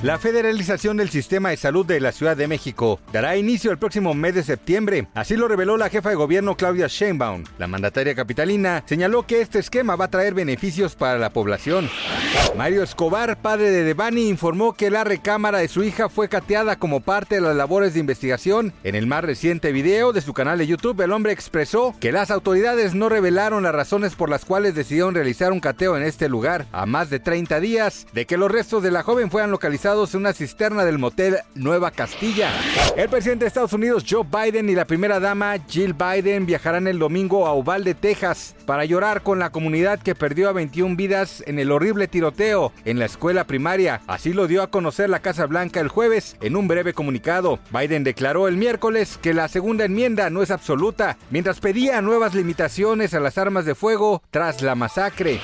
La federalización del sistema de salud de la Ciudad de México dará inicio el próximo mes de septiembre. Así lo reveló la jefa de gobierno Claudia Sheinbaum. La mandataria capitalina señaló que este esquema va a traer beneficios para la población. Mario Escobar, padre de Devani, informó que la recámara de su hija fue cateada como parte de las labores de investigación. En el más reciente video de su canal de YouTube, el hombre expresó que las autoridades no revelaron las razones por las cuales decidieron realizar un cateo en este lugar a más de 30 días de que los restos de la joven fueran en una cisterna del motel Nueva Castilla. El presidente de Estados Unidos, Joe Biden, y la primera dama, Jill Biden, viajarán el domingo a Uvalde, Texas, para llorar con la comunidad que perdió a 21 vidas en el horrible tiroteo en la escuela primaria. Así lo dio a conocer la Casa Blanca el jueves en un breve comunicado. Biden declaró el miércoles que la segunda enmienda no es absoluta, mientras pedía nuevas limitaciones a las armas de fuego tras la masacre.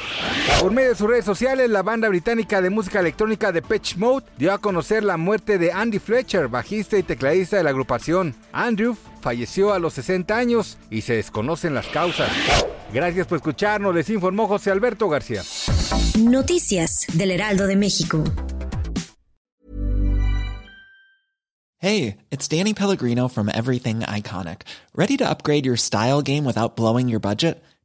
Por medio de sus redes sociales, la banda británica de música electrónica de Pitch Mode dio a conocer la muerte de Andy Fletcher, bajista y tecladista de la agrupación. Andrew falleció a los 60 años y se desconocen las causas. Gracias por escucharnos, les informó José Alberto García. Noticias del Heraldo de México. Hey, it's Danny Pellegrino from Everything Iconic. ¿Ready to upgrade your style game without blowing your budget?